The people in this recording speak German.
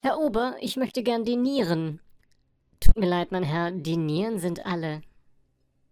Herr Ober, ich möchte gern dinieren. Tut mir leid, mein Herr, die Nieren sind alle.